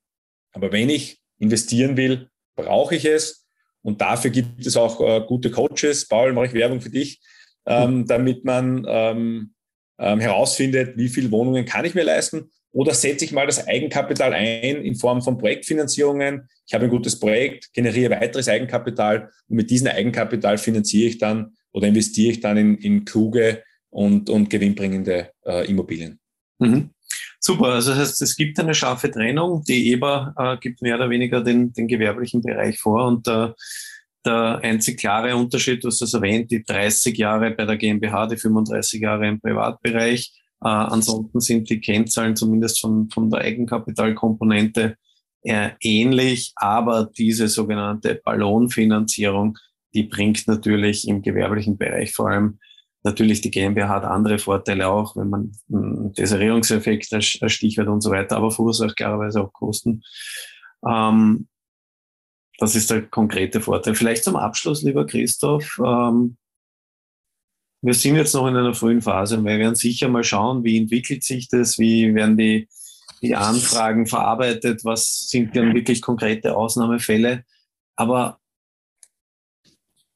Speaker 3: Aber wenn ich investieren will, brauche ich es und dafür gibt es auch äh, gute Coaches. Paul, mache ich Werbung für dich ähm, damit man ähm, ähm, herausfindet, wie viele Wohnungen kann ich mir leisten. Oder setze ich mal das Eigenkapital ein in Form von Projektfinanzierungen. Ich habe ein gutes Projekt, generiere weiteres Eigenkapital und mit diesem Eigenkapital finanziere ich dann oder investiere ich dann in, in kluge und, und gewinnbringende äh, Immobilien.
Speaker 2: Mhm. Super, also das heißt, es gibt eine scharfe Trennung. Die EBA äh, gibt mehr oder weniger den, den gewerblichen Bereich vor und äh, der einzig klare Unterschied, du hast es erwähnt, die 30 Jahre bei der GmbH, die 35 Jahre im Privatbereich. Äh, ansonsten sind die Kennzahlen zumindest von, von der Eigenkapitalkomponente äh, ähnlich, aber diese sogenannte Ballonfinanzierung, die bringt natürlich im gewerblichen Bereich vor allem Natürlich, die GmbH hat andere Vorteile auch, wenn man einen Deserierungseffekt als Stichwort und so weiter, aber verursacht klarerweise auch Kosten. Ähm, das ist der konkrete Vorteil. Vielleicht zum Abschluss, lieber Christoph. Ähm, wir sind jetzt noch in einer frühen Phase und wir werden sicher mal schauen, wie entwickelt sich das, wie werden die, die Anfragen verarbeitet, was sind dann wirklich konkrete Ausnahmefälle. Aber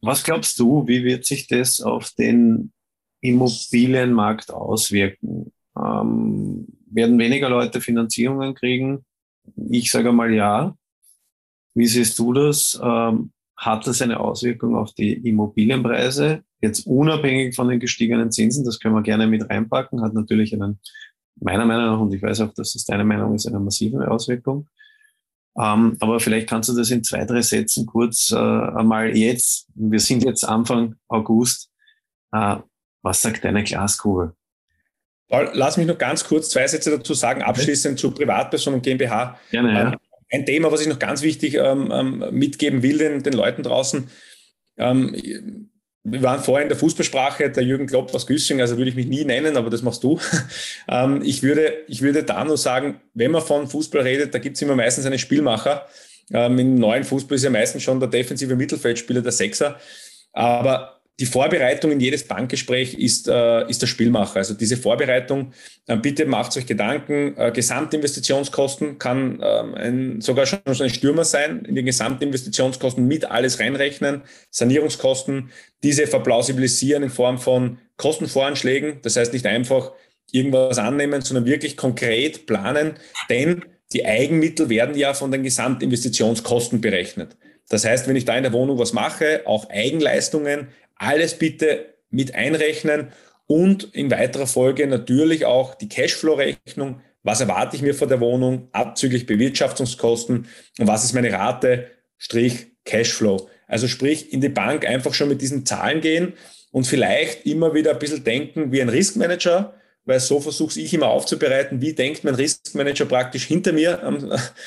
Speaker 2: was glaubst du, wie wird sich das auf den Immobilienmarkt auswirken? Ähm, werden weniger Leute Finanzierungen kriegen? Ich sage mal ja. Wie siehst du das? Ähm, hat das eine Auswirkung auf die Immobilienpreise? Jetzt unabhängig von den gestiegenen Zinsen, das können wir gerne mit reinpacken, hat natürlich einen, meiner Meinung nach, und ich weiß auch, dass das deine Meinung ist, eine massive Auswirkung. Ähm, aber vielleicht kannst du das in zwei, drei Sätzen kurz äh, einmal jetzt, wir sind jetzt Anfang August, äh, was sagt deine Glaskugel?
Speaker 3: Lass mich noch ganz kurz zwei Sätze dazu sagen, abschließend zu Privatpersonen und GmbH.
Speaker 2: Gerne, ja.
Speaker 3: Ein Thema, was ich noch ganz wichtig ähm, ähm, mitgeben will den, den Leuten draußen. Ähm, wir waren vorher in der Fußballsprache, der Jürgen Klopp aus Güssing, also würde ich mich nie nennen, aber das machst du. ähm, ich, würde, ich würde da nur sagen, wenn man von Fußball redet, da gibt es immer meistens einen Spielmacher. Ähm, Im neuen Fußball ist ja meistens schon der defensive Mittelfeldspieler, der Sechser. Aber die Vorbereitung in jedes Bankgespräch ist, äh, ist der Spielmacher. Also diese Vorbereitung, äh, bitte macht euch Gedanken, äh, Gesamtinvestitionskosten kann ähm, ein, sogar schon ein Stürmer sein, in den Gesamtinvestitionskosten mit alles reinrechnen, Sanierungskosten, diese verplausibilisieren in Form von Kostenvoranschlägen. Das heißt nicht einfach irgendwas annehmen, sondern wirklich konkret planen, denn die Eigenmittel werden ja von den Gesamtinvestitionskosten berechnet. Das heißt, wenn ich da in der Wohnung was mache, auch Eigenleistungen, alles bitte mit einrechnen und in weiterer Folge natürlich auch die Cashflow-Rechnung. Was erwarte ich mir von der Wohnung abzüglich Bewirtschaftungskosten und was ist meine Rate, Strich Cashflow. Also sprich, in die Bank einfach schon mit diesen Zahlen gehen und vielleicht immer wieder ein bisschen denken wie ein Riskmanager, weil so versuche ich immer aufzubereiten, wie denkt mein Riskmanager praktisch hinter mir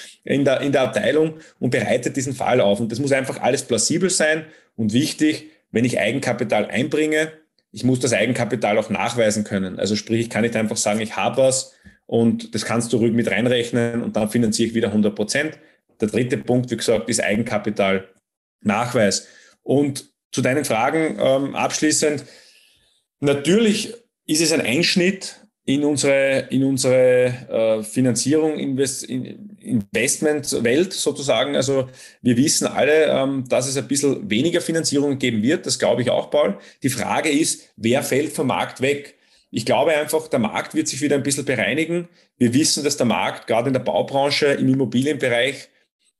Speaker 3: in der, in der Abteilung und bereitet diesen Fall auf. Und das muss einfach alles plausibel sein und wichtig, wenn ich Eigenkapital einbringe, ich muss das Eigenkapital auch nachweisen können. Also sprich, ich kann nicht einfach sagen, ich habe was und das kannst du ruhig mit reinrechnen und dann finanziere ich wieder 100 Prozent. Der dritte Punkt, wie gesagt, ist Eigenkapital Nachweis. Und zu deinen Fragen ähm, abschließend, natürlich ist es ein Einschnitt in unsere, in unsere äh, Finanzierung, Invest, in, Investmentwelt sozusagen. Also wir wissen alle, ähm, dass es ein bisschen weniger Finanzierung geben wird. Das glaube ich auch, Paul. Die Frage ist, wer fällt vom Markt weg? Ich glaube einfach, der Markt wird sich wieder ein bisschen bereinigen. Wir wissen, dass der Markt gerade in der Baubranche, im Immobilienbereich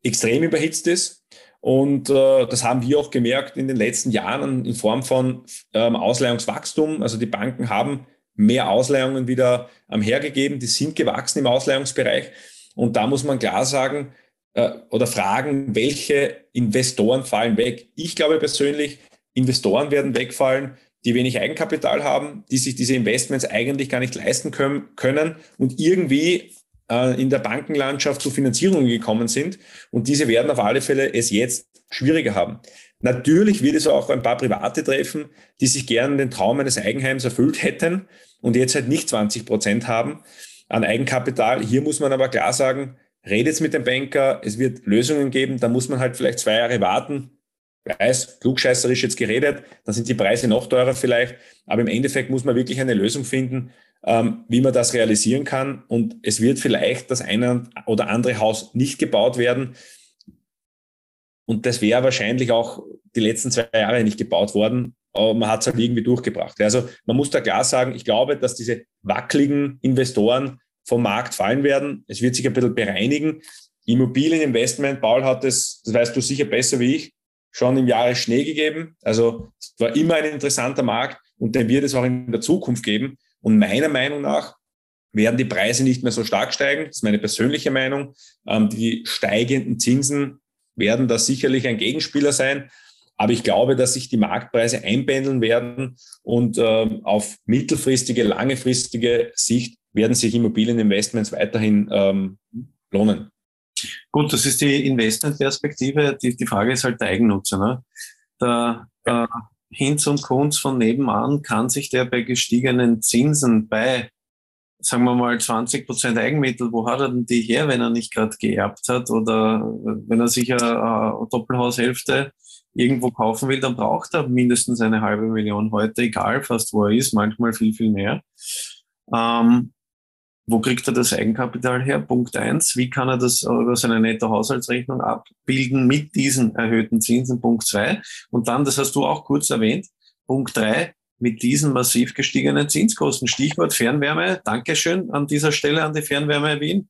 Speaker 3: extrem überhitzt ist. Und äh, das haben wir auch gemerkt in den letzten Jahren in Form von ähm, Ausleihungswachstum. Also die Banken haben mehr Ausleihungen wieder ähm, hergegeben. Die sind gewachsen im Ausleihungsbereich. Und da muss man klar sagen äh, oder fragen, welche Investoren fallen weg. Ich glaube persönlich, Investoren werden wegfallen, die wenig Eigenkapital haben, die sich diese Investments eigentlich gar nicht leisten können, können und irgendwie äh, in der Bankenlandschaft zu Finanzierungen gekommen sind. Und diese werden auf alle Fälle es jetzt schwieriger haben. Natürlich wird es auch ein paar Private treffen, die sich gerne den Traum eines Eigenheims erfüllt hätten und jetzt halt nicht 20 Prozent haben an Eigenkapital. Hier muss man aber klar sagen, redet mit dem Banker, es wird Lösungen geben, da muss man halt vielleicht zwei Jahre warten. Weiß, klugscheißerisch jetzt geredet, dann sind die Preise noch teurer vielleicht, aber im Endeffekt muss man wirklich eine Lösung finden, ähm, wie man das realisieren kann und es wird vielleicht das eine oder andere Haus nicht gebaut werden und das wäre wahrscheinlich auch die letzten zwei Jahre nicht gebaut worden, aber man hat es halt irgendwie durchgebracht. Also man muss da klar sagen, ich glaube, dass diese wackeligen Investoren vom Markt fallen werden. Es wird sich ein bisschen bereinigen. Immobilieninvestment, Paul hat es, das weißt du sicher besser wie ich, schon im Jahre Schnee gegeben. Also es war immer ein interessanter Markt und den wird es auch in der Zukunft geben. Und meiner Meinung nach werden die Preise nicht mehr so stark steigen. Das ist meine persönliche Meinung. Ähm, die steigenden Zinsen werden da sicherlich ein Gegenspieler sein. Aber ich glaube, dass sich die Marktpreise einpendeln werden und ähm, auf mittelfristige, langefristige Sicht werden sich Immobilieninvestments weiterhin ähm, lohnen.
Speaker 2: Gut, das ist die Investmentperspektive. Die, die Frage ist halt der Eigennutzer. Ne? Der, der Hinz und Kunz von nebenan kann sich der bei gestiegenen Zinsen bei sagen wir mal 20 Prozent Eigenmittel, wo hat er denn die her, wenn er nicht gerade geerbt hat oder wenn er sich eine, eine Doppelhaushälfte irgendwo kaufen will, dann braucht er mindestens eine halbe Million heute, egal fast wo er ist, manchmal viel, viel mehr. Ähm, wo kriegt er das Eigenkapital her? Punkt eins. Wie kann er das über seine Netto-Haushaltsrechnung abbilden mit diesen erhöhten Zinsen? Punkt zwei. Und dann, das hast du auch kurz erwähnt, Punkt drei, mit diesen massiv gestiegenen Zinskosten. Stichwort Fernwärme. Dankeschön an dieser Stelle an die Fernwärme Wien.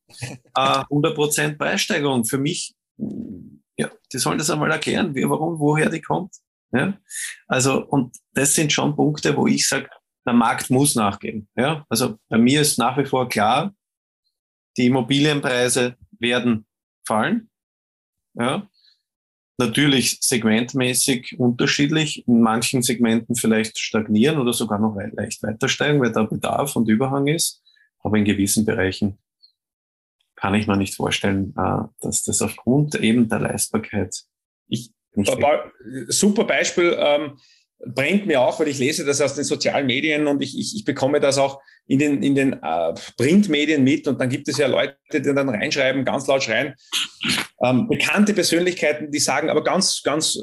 Speaker 2: Äh, 100% Preissteigerung. Für mich die sollen das einmal erklären, wie, warum, woher die kommt. Ja? Also, und das sind schon Punkte, wo ich sage, der Markt muss nachgeben. Ja? Also bei mir ist nach wie vor klar, die Immobilienpreise werden fallen. Ja? Natürlich segmentmäßig unterschiedlich, in manchen Segmenten vielleicht stagnieren oder sogar noch leicht weiter steigen, weil da Bedarf und Überhang ist. Aber in gewissen Bereichen kann ich mir nicht vorstellen, äh, dass das aufgrund eben der Leistbarkeit
Speaker 3: ich nicht. Super Beispiel. Ähm, brennt mir auch, weil ich lese das aus den sozialen Medien und ich, ich, ich bekomme das auch in den, in den äh, Printmedien mit und dann gibt es ja Leute, die dann reinschreiben, ganz laut schreien. Ähm, bekannte Persönlichkeiten, die sagen aber ganz, ganz äh,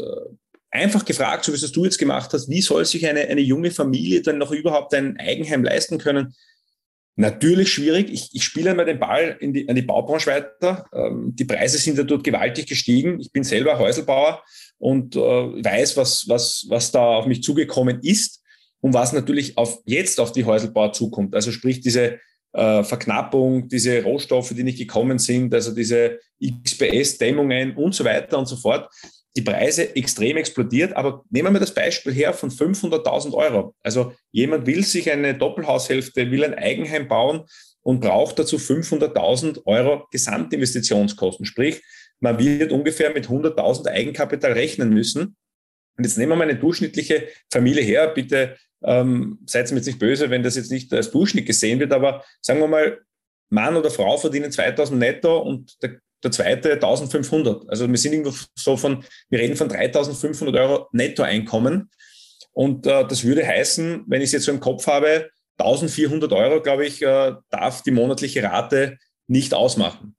Speaker 3: einfach gefragt, so wie es du jetzt gemacht hast, wie soll sich eine, eine junge Familie dann noch überhaupt ein Eigenheim leisten können? Natürlich schwierig. Ich, ich spiele einmal den Ball in die, an die Baubranche weiter. Ähm, die Preise sind ja dort gewaltig gestiegen. Ich bin selber Häuselbauer und äh, weiß, was, was, was da auf mich zugekommen ist und was natürlich auf, jetzt auf die Häuselbauer zukommt. Also sprich diese äh, Verknappung, diese Rohstoffe, die nicht gekommen sind, also diese XPS-Dämmungen und so weiter und so fort die Preise extrem explodiert. Aber nehmen wir das Beispiel her von 500.000 Euro. Also jemand will sich eine Doppelhaushälfte, will ein Eigenheim bauen und braucht dazu 500.000 Euro Gesamtinvestitionskosten. Sprich, man wird ungefähr mit 100.000 Eigenkapital rechnen müssen. Und jetzt nehmen wir mal eine durchschnittliche Familie her. Bitte ähm, seid mir jetzt nicht böse, wenn das jetzt nicht als Durchschnitt gesehen wird, aber sagen wir mal, Mann oder Frau verdienen 2000 netto und der der zweite 1500. Also wir sind irgendwo so von, wir reden von 3500 Euro Nettoeinkommen. Und äh, das würde heißen, wenn ich es jetzt so im Kopf habe, 1400 Euro, glaube ich, äh, darf die monatliche Rate nicht ausmachen.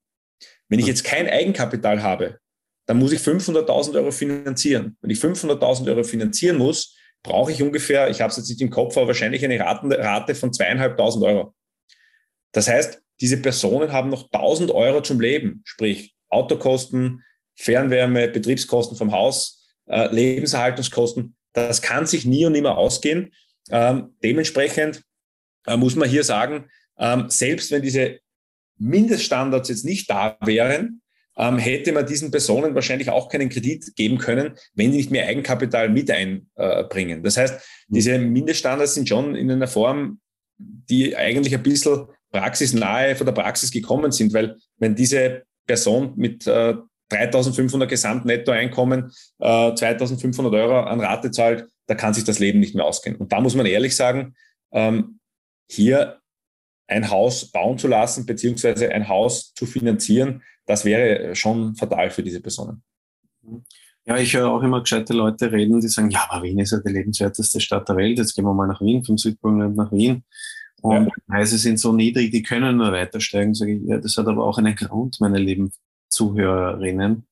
Speaker 3: Wenn ich jetzt kein Eigenkapital habe, dann muss ich 500.000 Euro finanzieren. Wenn ich 500.000 Euro finanzieren muss, brauche ich ungefähr, ich habe es jetzt nicht im Kopf, aber wahrscheinlich eine Rate von zweieinhalbtausend Euro. Das heißt, diese Personen haben noch 1000 Euro zum Leben, sprich Autokosten, Fernwärme, Betriebskosten vom Haus, äh, Lebenserhaltungskosten. Das kann sich nie und nimmer ausgehen. Ähm, dementsprechend äh, muss man hier sagen, ähm, selbst wenn diese Mindeststandards jetzt nicht da wären, ähm, hätte man diesen Personen wahrscheinlich auch keinen Kredit geben können, wenn die nicht mehr Eigenkapital mit einbringen. das heißt, diese Mindeststandards sind schon in einer Form, die eigentlich ein bisschen praxisnahe von der Praxis gekommen sind, weil wenn diese Person mit äh, 3.500 Gesamtnettoeinkommen äh, 2.500 Euro an Rate zahlt, da kann sich das Leben nicht mehr ausgehen. Und da muss man ehrlich sagen, ähm, hier ein Haus bauen zu lassen, beziehungsweise ein Haus zu finanzieren, das wäre schon fatal für diese Personen.
Speaker 2: Ja, ich höre auch immer gescheite Leute reden, die sagen, ja, aber Wien ist ja die lebenswerteste Stadt der Welt, jetzt gehen wir mal nach Wien, vom Südburgenland nach Wien. Und ja. Preise sind so niedrig, die können nur weiter steigen, sage ich. Ja, das hat aber auch einen Grund, meine lieben Zuhörerinnen.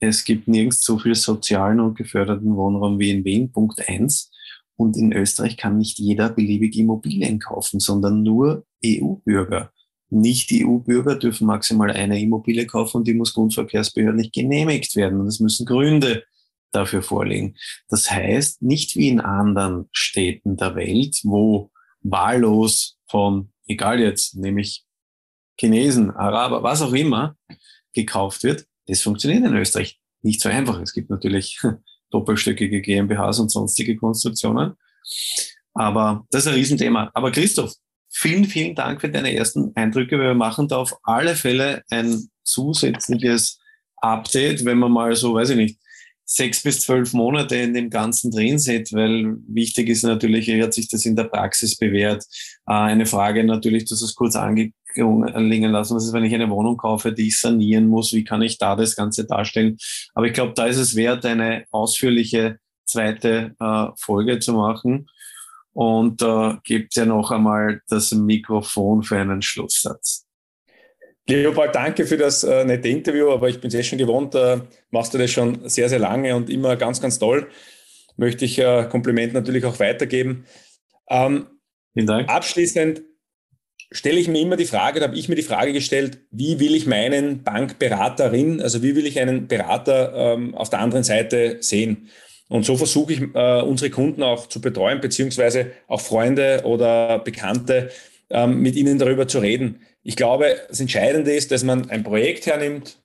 Speaker 2: Es gibt nirgends so viel sozialen und geförderten Wohnraum wie in Wien, Punkt eins. Und in Österreich kann nicht jeder beliebig Immobilien kaufen, sondern nur EU-Bürger. Nicht EU-Bürger dürfen maximal eine Immobilie kaufen und die muss grundverkehrsbehördlich genehmigt werden. Und es müssen Gründe dafür vorliegen. Das heißt, nicht wie in anderen Städten der Welt, wo wahllos von, egal jetzt, nämlich Chinesen, Araber, was auch immer, gekauft wird. Das funktioniert in Österreich nicht so einfach. Es gibt natürlich doppelstöckige GmbHs und sonstige Konstruktionen. Aber das ist ein Riesenthema. Aber Christoph, vielen, vielen Dank für deine ersten Eindrücke. Wir machen da auf alle Fälle ein zusätzliches Update, wenn man mal so, weiß ich nicht, sechs bis zwölf Monate in dem Ganzen drin sind, weil wichtig ist natürlich, wie hat sich das in der Praxis bewährt. Äh, eine Frage natürlich, dass es kurz angelingen lassen, was ist, wenn ich eine Wohnung kaufe, die ich sanieren muss, wie kann ich da das Ganze darstellen? Aber ich glaube, da ist es wert, eine ausführliche zweite äh, Folge zu machen. Und äh, gibt ja noch einmal das Mikrofon für einen Schlusssatz.
Speaker 3: Leopold, danke für das äh, nette Interview, aber ich bin es eh schon gewohnt, äh, machst du das schon sehr, sehr lange und immer ganz, ganz toll. Möchte ich äh, Kompliment natürlich auch weitergeben. Ähm, Vielen Dank. Abschließend stelle ich mir immer die Frage, da habe ich mir die Frage gestellt, wie will ich meinen Bankberaterin, also wie will ich einen Berater ähm, auf der anderen Seite sehen? Und so versuche ich, äh, unsere Kunden auch zu betreuen, beziehungsweise auch Freunde oder Bekannte, ähm, mit ihnen darüber zu reden. Ich glaube, das Entscheidende ist, dass man ein Projekt hernimmt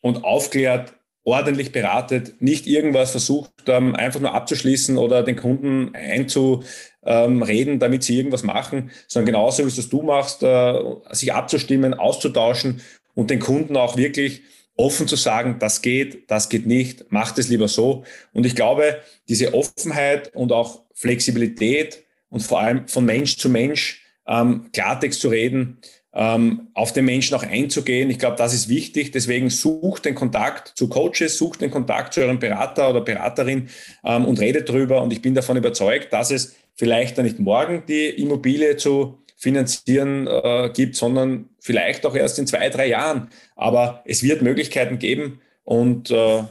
Speaker 3: und aufklärt, ordentlich beratet, nicht irgendwas versucht, ähm, einfach nur abzuschließen oder den Kunden einzureden, damit sie irgendwas machen, sondern genauso wie es du machst, äh, sich abzustimmen, auszutauschen und den Kunden auch wirklich offen zu sagen, das geht, das geht nicht, macht es lieber so. Und ich glaube, diese Offenheit und auch Flexibilität und vor allem von Mensch zu Mensch ähm, Klartext zu reden, ähm, auf den Menschen auch einzugehen. Ich glaube, das ist wichtig. Deswegen sucht den Kontakt zu Coaches, sucht den Kontakt zu eurem Berater oder Beraterin ähm, und redet drüber. Und ich bin davon überzeugt, dass es vielleicht dann nicht morgen die Immobilie zu finanzieren äh, gibt, sondern vielleicht auch erst in zwei, drei Jahren. Aber es wird Möglichkeiten geben und äh,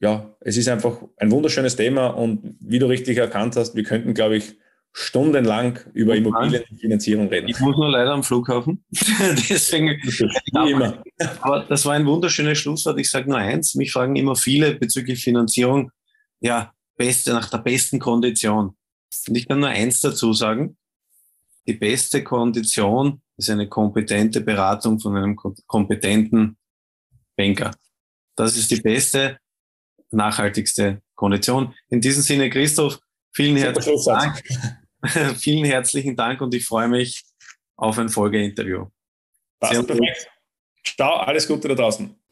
Speaker 3: ja, es ist einfach ein wunderschönes Thema und wie du richtig erkannt hast, wir könnten, glaube ich, stundenlang über Immobilienfinanzierung reden.
Speaker 2: Ich muss nur leider am Flughafen. Deswegen, immer. Aber das war ein wunderschönes Schlusswort. Ich sage nur eins, mich fragen immer viele bezüglich Finanzierung, ja, beste, nach der besten Kondition. Und ich kann nur eins dazu sagen. Die beste Kondition ist eine kompetente Beratung von einem kompetenten Banker. Das ist die beste, nachhaltigste Kondition. In diesem Sinne, Christoph, vielen herzlichen Dank. vielen herzlichen Dank und ich freue mich auf ein Folgeinterview.
Speaker 3: Ciao, alles Gute da draußen.